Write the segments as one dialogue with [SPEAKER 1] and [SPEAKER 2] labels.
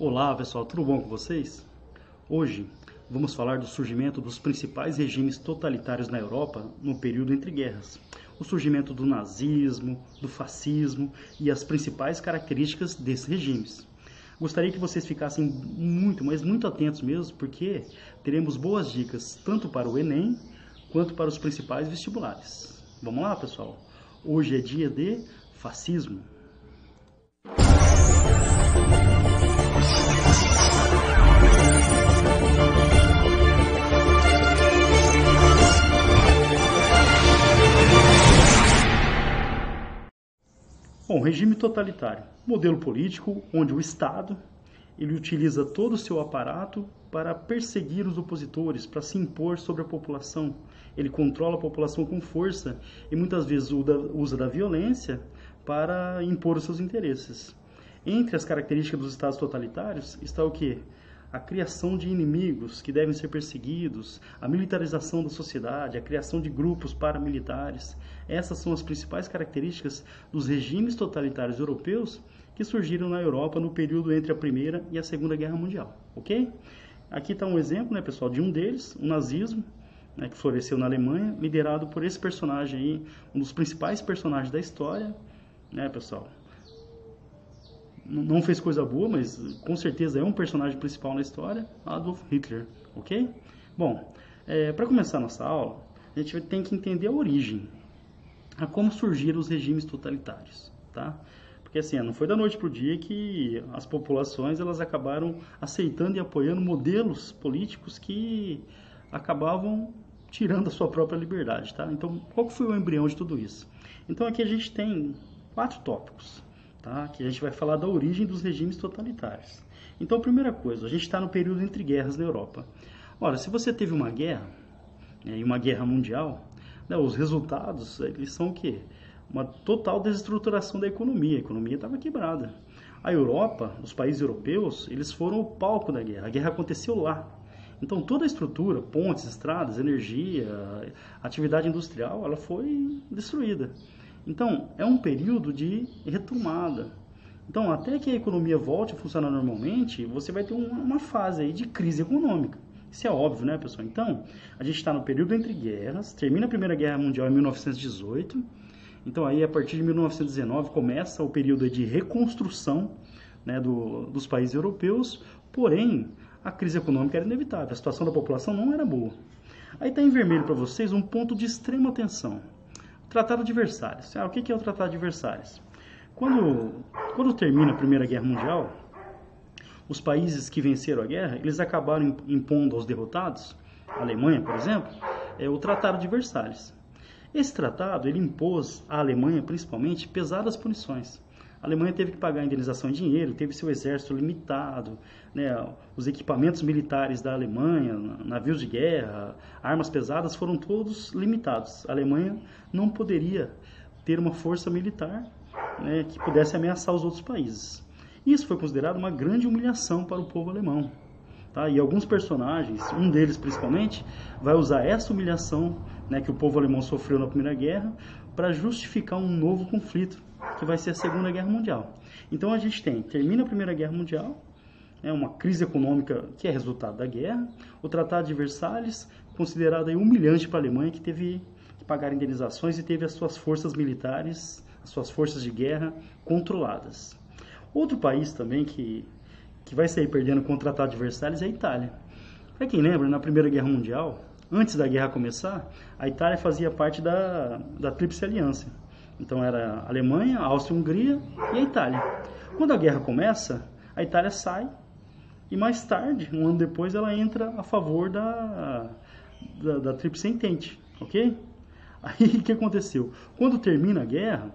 [SPEAKER 1] Olá pessoal, tudo bom com vocês? Hoje vamos falar do surgimento dos principais regimes totalitários na Europa no período entre guerras. O surgimento do nazismo, do fascismo e as principais características desses regimes. Gostaria que vocês ficassem muito, mas muito atentos mesmo, porque teremos boas dicas tanto para o Enem quanto para os principais vestibulares. Vamos lá, pessoal? Hoje é dia de fascismo. Bom, regime totalitário, modelo político onde o Estado ele utiliza todo o seu aparato para perseguir os opositores, para se impor sobre a população. Ele controla a população com força e muitas vezes usa da violência para impor os seus interesses. Entre as características dos estados totalitários está o que? A criação de inimigos que devem ser perseguidos, a militarização da sociedade, a criação de grupos paramilitares. Essas são as principais características dos regimes totalitários europeus que surgiram na Europa no período entre a Primeira e a Segunda Guerra Mundial, ok? Aqui está um exemplo, né, pessoal, de um deles, o nazismo, né, que floresceu na Alemanha, liderado por esse personagem aí, um dos principais personagens da história, né, pessoal? Não fez coisa boa, mas com certeza é um personagem principal na história, Adolf Hitler, ok? Bom, é, para começar nossa aula, a gente tem que entender a origem, a como surgiram os regimes totalitários, tá? Porque assim, não foi da noite para o dia que as populações elas acabaram aceitando e apoiando modelos políticos que acabavam tirando a sua própria liberdade, tá? Então, qual foi o embrião de tudo isso? Então aqui a gente tem quatro tópicos tá? que a gente vai falar da origem dos regimes totalitários. Então, primeira coisa, a gente está no período entre guerras na Europa. Ora, se você teve uma guerra, né, e uma guerra mundial, né, os resultados eles são o quê? Uma total desestruturação da economia. A economia estava quebrada. A Europa, os países europeus, eles foram o palco da guerra. A guerra aconteceu lá. Então toda a estrutura, pontes, estradas, energia, atividade industrial, ela foi destruída. Então, é um período de retomada. Então, até que a economia volte a funcionar normalmente, você vai ter uma fase aí de crise econômica. Isso é óbvio, né, pessoal? Então, a gente está no período entre guerras, termina a Primeira Guerra Mundial em 1918. Então, aí, a partir de 1919, começa o período de reconstrução né, do, dos países europeus. Porém, a crise econômica era inevitável, a situação da população não era boa. Aí está em vermelho para vocês um ponto de extrema atenção. Tratado de Versalhes. Ah, o que é o Tratado de Versalhes? Quando, quando termina a Primeira Guerra Mundial, os países que venceram a guerra, eles acabaram impondo aos derrotados, a Alemanha, por exemplo, é o Tratado de Versalhes. Esse tratado ele impôs à Alemanha, principalmente, pesadas punições. A Alemanha teve que pagar indenização em dinheiro, teve seu exército limitado, né? os equipamentos militares da Alemanha, navios de guerra, armas pesadas foram todos limitados. A Alemanha não poderia ter uma força militar né, que pudesse ameaçar os outros países. Isso foi considerado uma grande humilhação para o povo alemão. Tá? E alguns personagens, um deles principalmente, vai usar essa humilhação né, que o povo alemão sofreu na Primeira Guerra para justificar um novo conflito que vai ser a Segunda Guerra Mundial. Então a gente tem, termina a Primeira Guerra Mundial, é uma crise econômica que é resultado da guerra, o Tratado de Versalhes, considerado aí humilhante para a Alemanha, que teve que pagar indenizações e teve as suas forças militares, as suas forças de guerra controladas. Outro país também que, que vai sair perdendo com o Tratado de Versalhes é a Itália. Para quem lembra, na Primeira Guerra Mundial, antes da guerra começar, a Itália fazia parte da, da Tríplice Aliança então era a Alemanha, a Áustria, a Hungria e a Itália. Quando a guerra começa, a Itália sai e mais tarde, um ano depois, ela entra a favor da, da, da Tríplice Entente, ok? Aí o que aconteceu? Quando termina a guerra,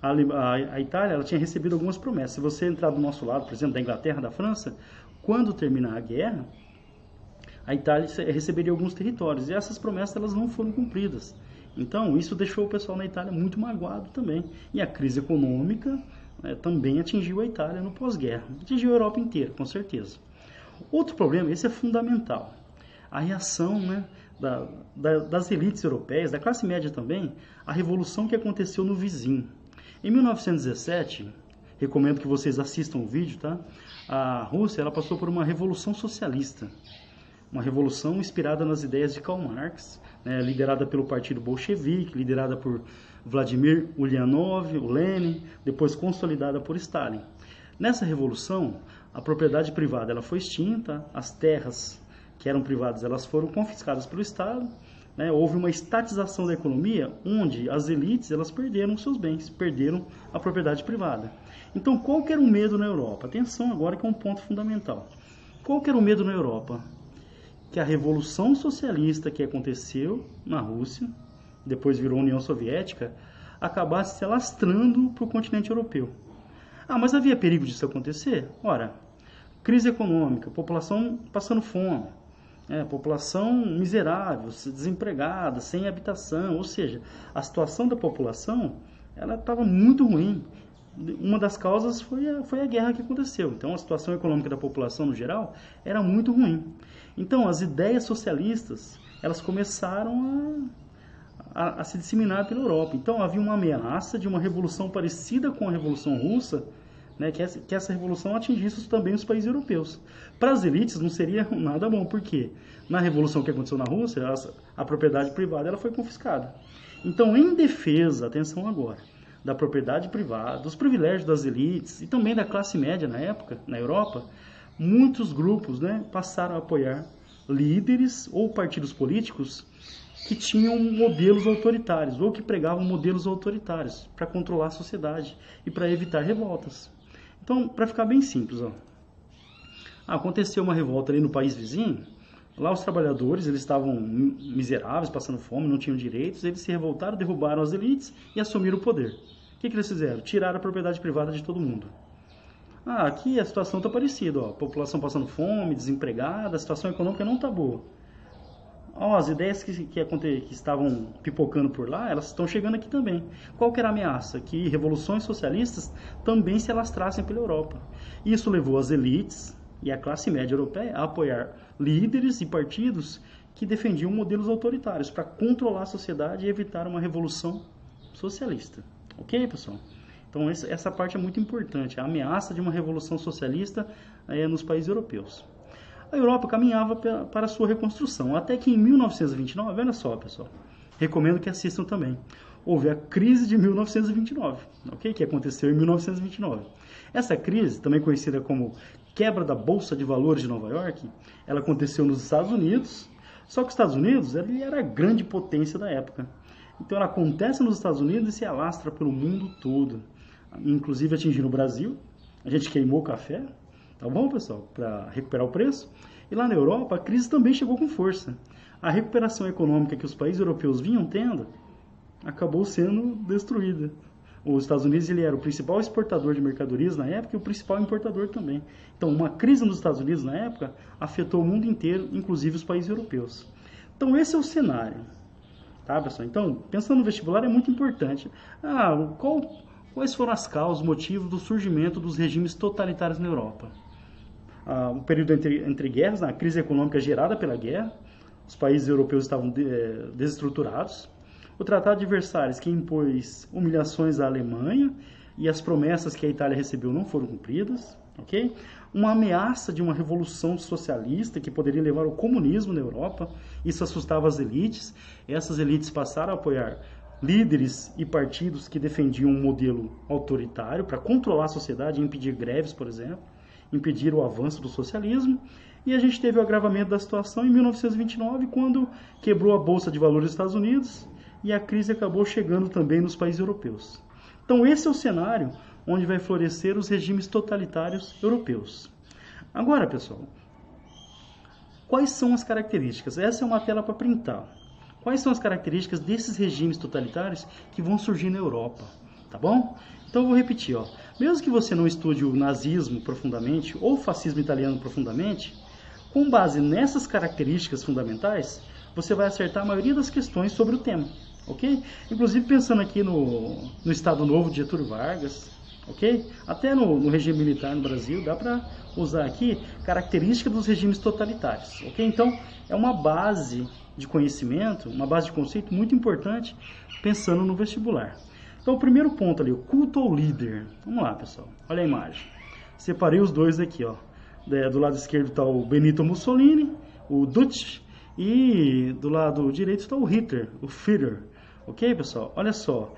[SPEAKER 1] a, a, a, Itália ela tinha recebido algumas promessas. Se você entrar do nosso lado, por exemplo, da Inglaterra, da França, quando terminar a guerra, a Itália receberia alguns territórios. E essas promessas elas não foram cumpridas. Então, isso deixou o pessoal na Itália muito magoado também. E a crise econômica né, também atingiu a Itália no pós-guerra. Atingiu a Europa inteira, com certeza. Outro problema, esse é fundamental. A reação né, da, da, das elites europeias, da classe média também, à revolução que aconteceu no vizinho. Em 1917, recomendo que vocês assistam o vídeo, tá? A Rússia, ela passou por uma revolução socialista, uma revolução inspirada nas ideias de Karl Marx, né, liderada pelo Partido Bolchevique, liderada por Vladimir Ulyanov, o Lenin, depois consolidada por Stalin. Nessa revolução, a propriedade privada ela foi extinta, as terras que eram privadas elas foram confiscadas pelo Estado, né, houve uma estatização da economia, onde as elites elas perderam seus bens, perderam a propriedade privada. Então, qual que era o medo na Europa? Atenção agora que é um ponto fundamental. Qual que era o medo na Europa? Que a revolução socialista que aconteceu na Rússia, depois virou União Soviética, acabasse se alastrando para o continente europeu. Ah, mas havia perigo disso acontecer? Ora, crise econômica, população passando fome, é, população miserável, desempregada, sem habitação, ou seja, a situação da população ela estava muito ruim. Uma das causas foi a, foi a guerra que aconteceu. Então, a situação econômica da população no geral era muito ruim. Então, as ideias socialistas elas começaram a, a, a se disseminar pela Europa. Então, havia uma ameaça de uma revolução parecida com a Revolução Russa, né, que, essa, que essa revolução atingisse também os países europeus. Para as elites não seria nada bom, porque na revolução que aconteceu na Rússia, a, a propriedade privada ela foi confiscada. Então, em defesa, atenção agora, da propriedade privada, dos privilégios das elites e também da classe média na época, na Europa, muitos grupos né, passaram a apoiar líderes ou partidos políticos que tinham modelos autoritários ou que pregavam modelos autoritários para controlar a sociedade e para evitar revoltas. Então, para ficar bem simples, ó, aconteceu uma revolta ali no país vizinho. Lá os trabalhadores, eles estavam miseráveis, passando fome, não tinham direitos, eles se revoltaram, derrubaram as elites e assumiram o poder. O que, que eles fizeram? Tiraram a propriedade privada de todo mundo. Ah, aqui a situação está parecida, ó, população passando fome, desempregada, a situação econômica não está boa. Ó, as ideias que, que, que, estavam pipocando por lá, elas estão chegando aqui também. Qual que era a ameaça? Que revoluções socialistas também se alastrassem pela Europa. Isso levou as elites e a classe média europeia a apoiar líderes e partidos que defendiam modelos autoritários para controlar a sociedade e evitar uma revolução socialista. Ok, pessoal? Então essa parte é muito importante, a ameaça de uma revolução socialista é, nos países europeus a Europa caminhava para a sua reconstrução. Até que em 1929, olha só, pessoal, recomendo que assistam também. Houve a crise de 1929, ok? Que aconteceu em 1929. Essa crise, também conhecida como quebra da bolsa de valores de Nova York, ela aconteceu nos Estados Unidos. Só que os Estados Unidos ele era a grande potência da época. Então ela acontece nos Estados Unidos e se alastra pelo mundo todo, inclusive atingindo o Brasil. A gente queimou o café, Tá bom, pessoal? Para recuperar o preço. E lá na Europa, a crise também chegou com força. A recuperação econômica que os países europeus vinham tendo acabou sendo destruída. Os Estados Unidos ele era o principal exportador de mercadorias na época e o principal importador também. Então, uma crise nos Estados Unidos na época afetou o mundo inteiro, inclusive os países europeus. Então, esse é o cenário. Tá, pessoal? Então, pensando no vestibular é muito importante. Ah, qual, quais foram as causas, motivos do surgimento dos regimes totalitários na Europa? ah, um período entre, entre guerras, a crise econômica gerada pela guerra, os países europeus estavam de, é, desestruturados, o Tratado de Versalhes, que impôs humilhações à Alemanha e as promessas que a Itália recebeu não foram cumpridas, ok? Uma ameaça de uma revolução socialista que poderia levar ao comunismo na Europa, isso assustava as elites, essas elites passaram a apoiar líderes e partidos que defendiam um modelo autoritário para controlar a sociedade impedir greves, por exemplo impedir o avanço do socialismo. E a gente teve o agravamento da situação em 1929, quando quebrou a Bolsa de Valores dos Estados Unidos e a crise acabou chegando também nos países europeus. Então, esse é o cenário onde vai florescer os regimes totalitários europeus. Agora, pessoal, quais são as características? Essa é uma tela para printar. Quais são as características desses regimes totalitários que vão surgir na Europa? Tá bom? Então eu vou repetir, ó. Mesmo que você não estude o nazismo profundamente ou o fascismo italiano profundamente, com base nessas características fundamentais, você vai acertar a maioria das questões sobre o tema, ok? Inclusive pensando aqui no, no Estado Novo de Getúlio Vargas, ok? Até no, no regime militar no Brasil, dá para usar aqui características dos regimes totalitários, ok? Então, é uma base de conhecimento, uma base de conceito muito importante pensando no vestibular. Então, o primeiro ponto ali, o culto ao líder. Vamos lá, pessoal. Olha a imagem. Separei os dois aqui, ó. Do lado esquerdo está o Benito Mussolini, o Dutch, e do lado direito está o Hitler, o Führer. Ok, pessoal? Olha só.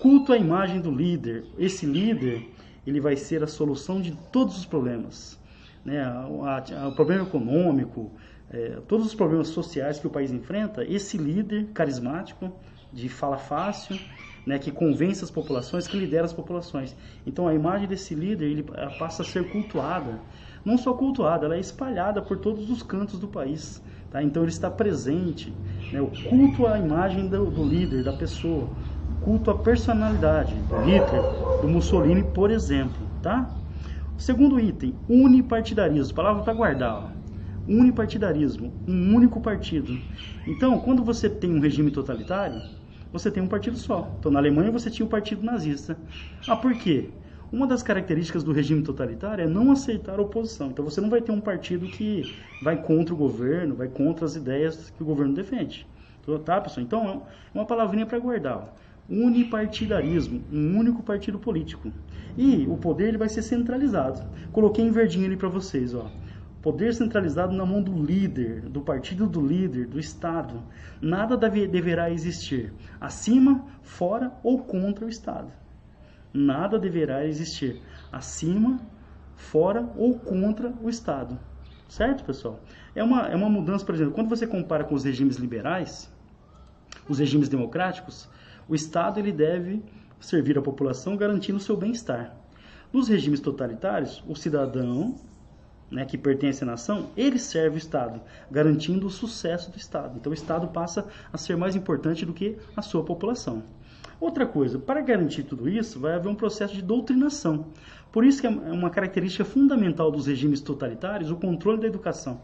[SPEAKER 1] Culto à imagem do líder. Esse líder, ele vai ser a solução de todos os problemas. Né? O problema econômico, é, todos os problemas sociais que o país enfrenta, esse líder carismático, de fala fácil, né, que convence as populações, que lidera as populações. Então a imagem desse líder ele passa a ser cultuada. Não só cultuada, ela é espalhada por todos os cantos do país. Tá? Então ele está presente. Né? O culto à imagem do, do líder, da pessoa. Culto à personalidade do Hitler, do Mussolini, por exemplo. Tá? Segundo item, unipartidarismo. Palavra para guardar. Ó unipartidarismo, um único partido. Então, quando você tem um regime totalitário, você tem um partido só. Então, na Alemanha você tinha o partido nazista. Ah, por quê? Uma das características do regime totalitário é não aceitar oposição. Então, você não vai ter um partido que vai contra o governo, vai contra as ideias que o governo defende. Então, tá, pessoal? Então, é uma palavrinha para guardar. Unipartidarismo, um único partido político. E o poder ele vai ser centralizado. Coloquei em verdinho ali para vocês, ó. Poder centralizado na mão do líder, do partido do líder, do Estado. Nada deve, deverá existir acima, fora ou contra o Estado. Nada deverá existir acima, fora ou contra o Estado. Certo, pessoal? É uma, é uma mudança, por exemplo, quando você compara com os regimes liberais, os regimes democráticos, o Estado ele deve servir a população garantindo o seu bem-estar. Nos regimes totalitários, o cidadão né, que pertence à nação, ele serve o Estado, garantindo o sucesso do Estado. Então o Estado passa a ser mais importante do que a sua população. Outra coisa, para garantir tudo isso, vai haver um processo de doutrinação. Por isso que é uma característica fundamental dos regimes totalitários o controle da educação.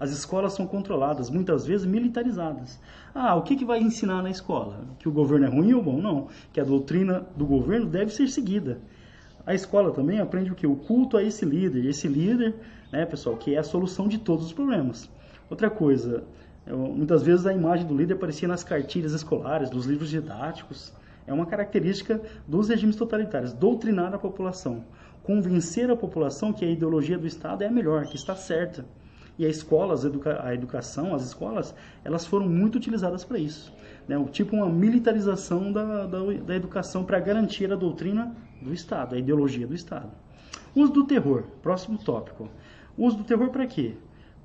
[SPEAKER 1] As escolas são controladas, muitas vezes militarizadas. Ah, o que, que vai ensinar na escola? Que o governo é ruim ou bom? Não. Que a doutrina do governo deve ser seguida. A escola também aprende o que? O culto a esse líder. Esse líder né, pessoal, que é a solução de todos os problemas. Outra coisa, muitas vezes a imagem do líder aparecia nas cartilhas escolares, dos livros didáticos. É uma característica dos regimes totalitários, doutrinar a população, convencer a população que a ideologia do Estado é a melhor, que está certa. E a escola, a educação, as escolas, elas foram muito utilizadas para isso. Né? Tipo uma militarização da, da, da educação para garantir a doutrina do Estado, a ideologia do Estado. Uso do terror, próximo tópico. Uso do terror para quê?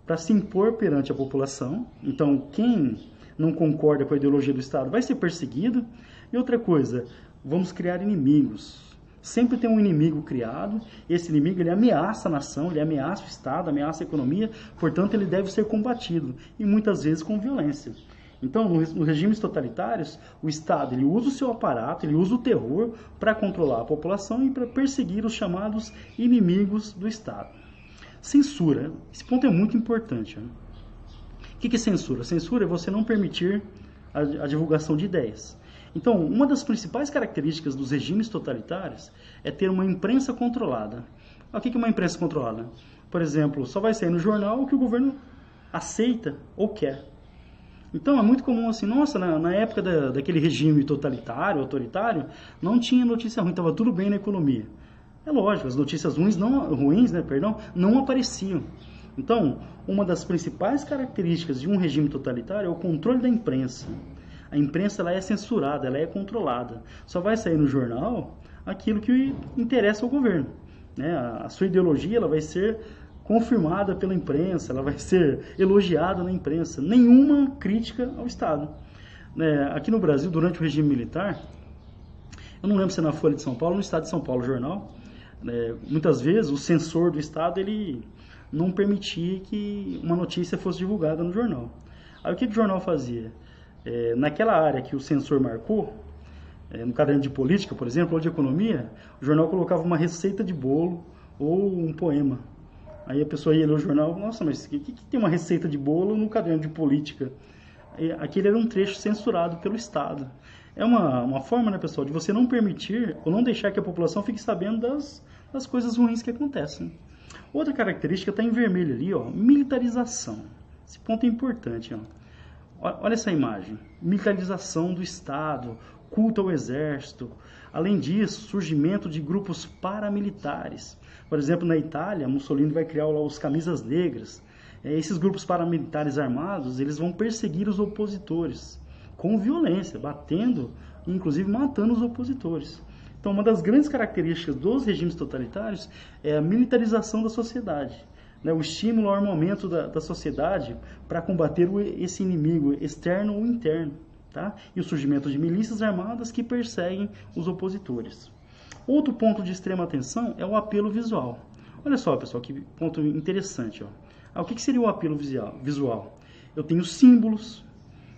[SPEAKER 1] Para se impor perante a população. Então, quem não concorda com a ideologia do Estado vai ser perseguido. E outra coisa, vamos criar inimigos. Sempre tem um inimigo criado. Esse inimigo ele ameaça a nação, ele ameaça o Estado, ameaça a economia. Portanto, ele deve ser combatido e muitas vezes com violência. Então, nos regimes totalitários, o Estado ele usa o seu aparato, ele usa o terror para controlar a população e para perseguir os chamados inimigos do Estado. Censura. Esse ponto é muito importante. Né? O que é censura? Censura é você não permitir a, a divulgação de ideias. Então, uma das principais características dos regimes totalitários é ter uma imprensa controlada. O que é uma imprensa controlada? Por exemplo, só vai sair no jornal o que o governo aceita ou quer. Então é muito comum assim, nossa, na, na época da, daquele regime totalitário, autoritário, não tinha notícia ruim, estava tudo bem na economia. É lógico, as notícias ruins não, ruins, né, perdão, não apareciam. Então, uma das principais características de um regime totalitário é o controle da imprensa. A imprensa ela é censurada, ela é controlada. Só vai sair no jornal aquilo que interessa ao governo. Né? A sua ideologia ela vai ser confirmada pela imprensa, ela vai ser elogiada na imprensa. Nenhuma crítica ao Estado. Né? Aqui no Brasil, durante o regime militar, eu não lembro se é na Folha de São Paulo, no Estado de São Paulo, jornal, é, muitas vezes o censor do Estado ele não permitia que uma notícia fosse divulgada no jornal. Aí o que o jornal fazia? É, naquela área que o censor marcou, é, no caderno de política, por exemplo, ou de economia, o jornal colocava uma receita de bolo ou um poema. Aí a pessoa ia ler o jornal, nossa, mas o que, que, tem uma receita de bolo no caderno de política? Aquele era um trecho censurado pelo Estado. É uma, uma forma, né, pessoal, de você não permitir ou não deixar que a população fique sabendo das, das coisas ruins que acontecem. Outra característica está em vermelho ali, ó, militarização. Esse ponto é importante. Ó. Olha essa imagem. Militarização do Estado, culto ao exército. Além disso, surgimento de grupos paramilitares. Por exemplo, na Itália, Mussolini vai criar lá os camisas negras. É, esses grupos paramilitares armados, eles vão perseguir os opositores com violência, batendo, inclusive matando os opositores. Então, uma das grandes características dos regimes totalitários é a militarização da sociedade, né? o estímulo ao armamento da, da sociedade para combater o, esse inimigo externo ou interno, tá? e o surgimento de milícias armadas que perseguem os opositores. Outro ponto de extrema atenção é o apelo visual. Olha só, pessoal, que ponto interessante. Ó. Ah, o que, que seria o apelo visual? Eu tenho símbolos,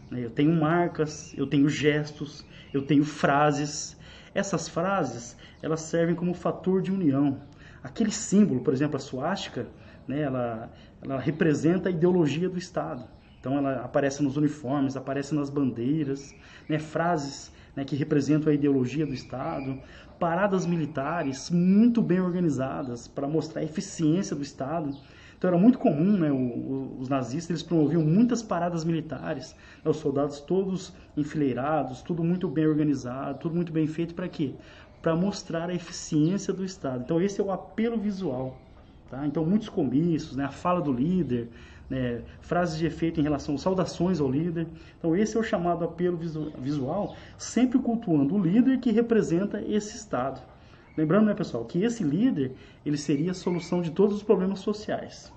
[SPEAKER 1] né? eu tenho marcas, eu tenho gestos, eu tenho frases, essas frases, elas servem como fator de união. Aquele símbolo, por exemplo, a suástica, né, ela, ela representa a ideologia do Estado. Então ela aparece nos uniformes, aparece nas bandeiras, né, frases né, que representam a ideologia do Estado, paradas militares muito bem organizadas para mostrar a eficiência do Estado. Então era muito comum, né, os nazistas eles promoviam muitas paradas militares, né, os soldados todos enfileirados, tudo muito bem organizado, tudo muito bem feito para quê? Para mostrar a eficiência do Estado. Então esse é o apelo visual. Tá? Então muitos comícios, né, a fala do líder, né, frases de efeito em relação saudações ao líder. Então esse é o chamado apelo visual, sempre cultuando o líder que representa esse Estado. Lembrando, né, pessoal, que esse líder ele seria a solução de todos os problemas sociais.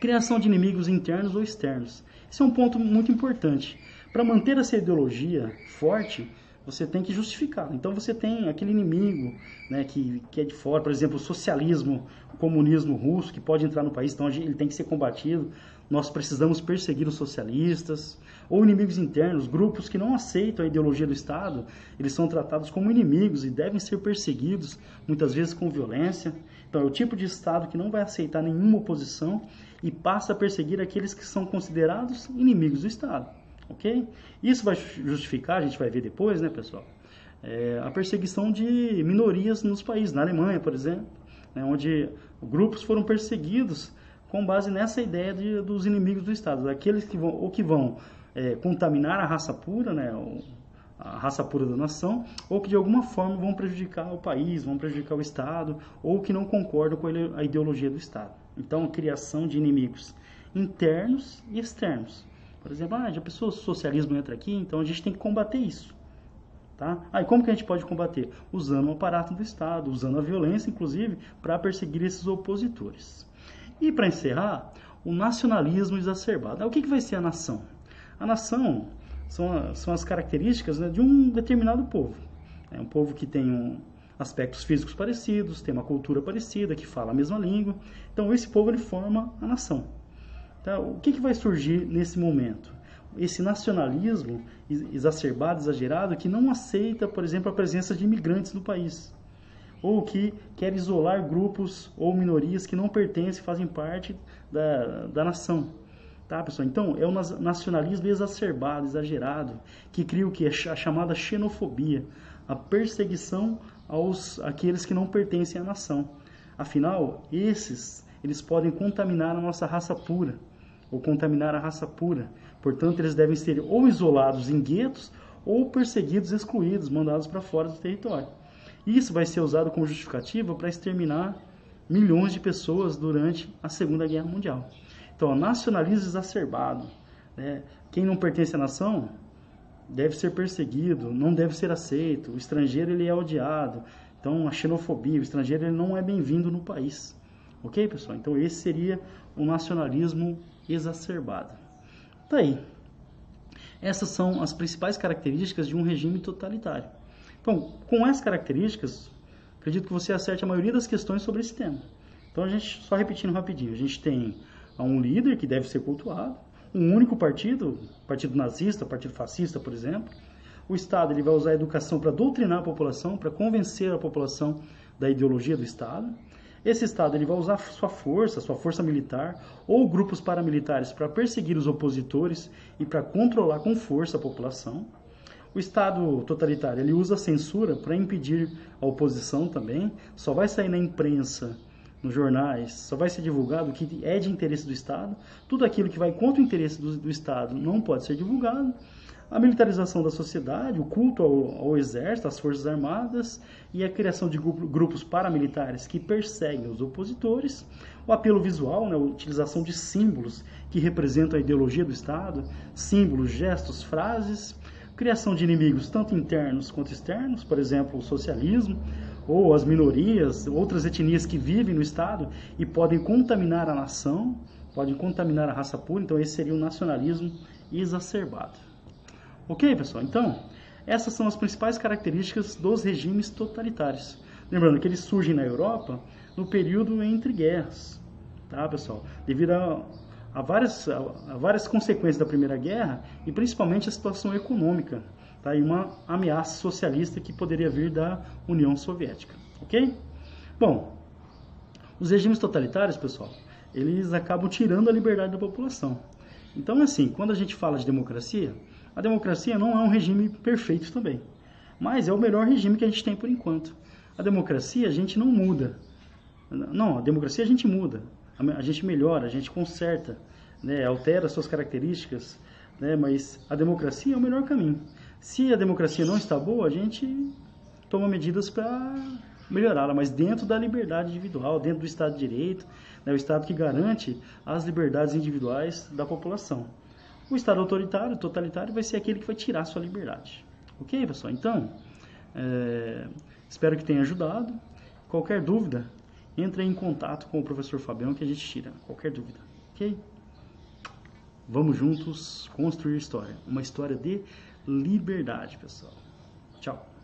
[SPEAKER 1] Criação de inimigos internos ou externos. Esse é um ponto muito importante. Para manter essa ideologia forte, você tem que justificar. Então você tem aquele inimigo né, que, que é de fora, por exemplo, o socialismo, o comunismo russo, que pode entrar no país, então ele tem que ser combatido. Nós precisamos perseguir os socialistas ou inimigos internos, grupos que não aceitam a ideologia do Estado, eles são tratados como inimigos e devem ser perseguidos, muitas vezes com violência. Então, é o tipo de Estado que não vai aceitar nenhuma oposição e passa a perseguir aqueles que são considerados inimigos do Estado. Ok? Isso vai justificar, a gente vai ver depois, né, pessoal, é, a perseguição de minorias nos países, na Alemanha, por exemplo, né, onde grupos foram perseguidos com base nessa ideia de, dos inimigos do Estado, aqueles que vão, ou que vão é, contaminar a raça pura, né, a raça pura da nação, ou que de alguma forma vão prejudicar o país, vão prejudicar o Estado, ou que não concordam com a ideologia do Estado. Então, a criação de inimigos internos e externos. Por exemplo, ah, já pensou socialismo entra aqui, então a gente tem que combater isso. Tá? Ah, e como que a gente pode combater? Usando o aparato do Estado, usando a violência, inclusive, para perseguir esses opositores. E para encerrar, o nacionalismo exacerbado. Ah, o que, que vai ser a nação? A nação são, são as características né, de um determinado povo. É um povo que tem um, aspectos físicos parecidos, tem uma cultura parecida, que fala a mesma língua. Então, esse povo ele forma a nação. Tá? O que, que vai surgir nesse momento? Esse nacionalismo exacerbado, exagerado, que não aceita, por exemplo, a presença de imigrantes no país. Ou que quer isolar grupos ou minorias que não pertencem, fazem parte da, da nação. Tá, pessoal? Então, é um nacionalismo exacerbado, exagerado, que cria o que? A chamada xenofobia, a perseguição aos aqueles que não pertencem à nação. Afinal, esses, eles podem contaminar a nossa raça pura, ou contaminar a raça pura. Portanto, eles devem ser ou isolados em guetos, ou perseguidos, excluídos, mandados para fora do território. Isso vai ser usado como justificativa para exterminar milhões de pessoas durante a Segunda Guerra Mundial. Então, nacionalismo exacerbado. Né? Quem não pertence à nação deve ser perseguido, não deve ser aceito. O estrangeiro ele é odiado. Então, a xenofobia, o estrangeiro ele não é bem-vindo no país. Ok, pessoal? Então, esse seria o nacionalismo exacerbado. Tá aí. Essas são as principais características de um regime totalitário. Então, com essas características, acredito que você acerte a maioria das questões sobre esse tema. Então, a gente, só repetindo rapidinho, a gente tem um líder que deve ser cultuado, um único partido, partido nazista, partido fascista, por exemplo. O Estado ele vai usar a educação para doutrinar a população, para convencer a população da ideologia do Estado. Esse Estado ele vai usar sua força, sua força militar ou grupos paramilitares para perseguir os opositores e para controlar com força a população. O Estado totalitário ele usa a censura para impedir a oposição também. Só vai sair na imprensa nos jornais, só vai ser divulgado o que é de interesse do Estado. Tudo aquilo que vai contra o interesse do, do Estado não pode ser divulgado. a militarização da sociedade, o culto ao, ao, exército, às forças armadas e a criação de grupos paramilitares que perseguem os opositores, o apelo visual, né, a utilização de símbolos que representam a ideologia do Estado, símbolos, gestos, frases, criação de inimigos tanto internos quanto externos, por exemplo, o socialismo, ou as minorias, outras etnias que vivem no Estado e podem contaminar a nação, podem contaminar a raça pura, então esse seria o nacionalismo exacerbado. Ok, pessoal? Então, essas são as principais características dos regimes totalitários. Lembrando que eles surgem na Europa no período entre guerras, tá, pessoal? Devido a, várias, a várias consequências da Primeira Guerra e principalmente a situação econômica, tá? E uma ameaça socialista que poderia vir da União Soviética, ok? Bom, os regimes totalitários, pessoal, eles acabam tirando a liberdade da população. Então, assim, quando a gente fala de democracia, a democracia não é um regime perfeito também, mas é o melhor regime que a gente tem por enquanto. A democracia a gente não muda. Não, a democracia a gente muda, a gente melhora, a gente conserta, né, altera suas características, né, mas a democracia é o melhor caminho. Se a democracia não está boa, a gente toma medidas para melhorá-la, mas dentro da liberdade individual, dentro do Estado de Direito, né, o Estado que garante as liberdades individuais da população. O Estado autoritário, totalitário, vai ser aquele que vai tirar a sua liberdade. Ok, pessoal? Então, é, espero que tenha ajudado. Qualquer dúvida, entre em contato com o professor Fabião que a gente tira. Qualquer dúvida, ok? Vamos juntos construir história. Uma história de liberdade, pessoal. Tchau.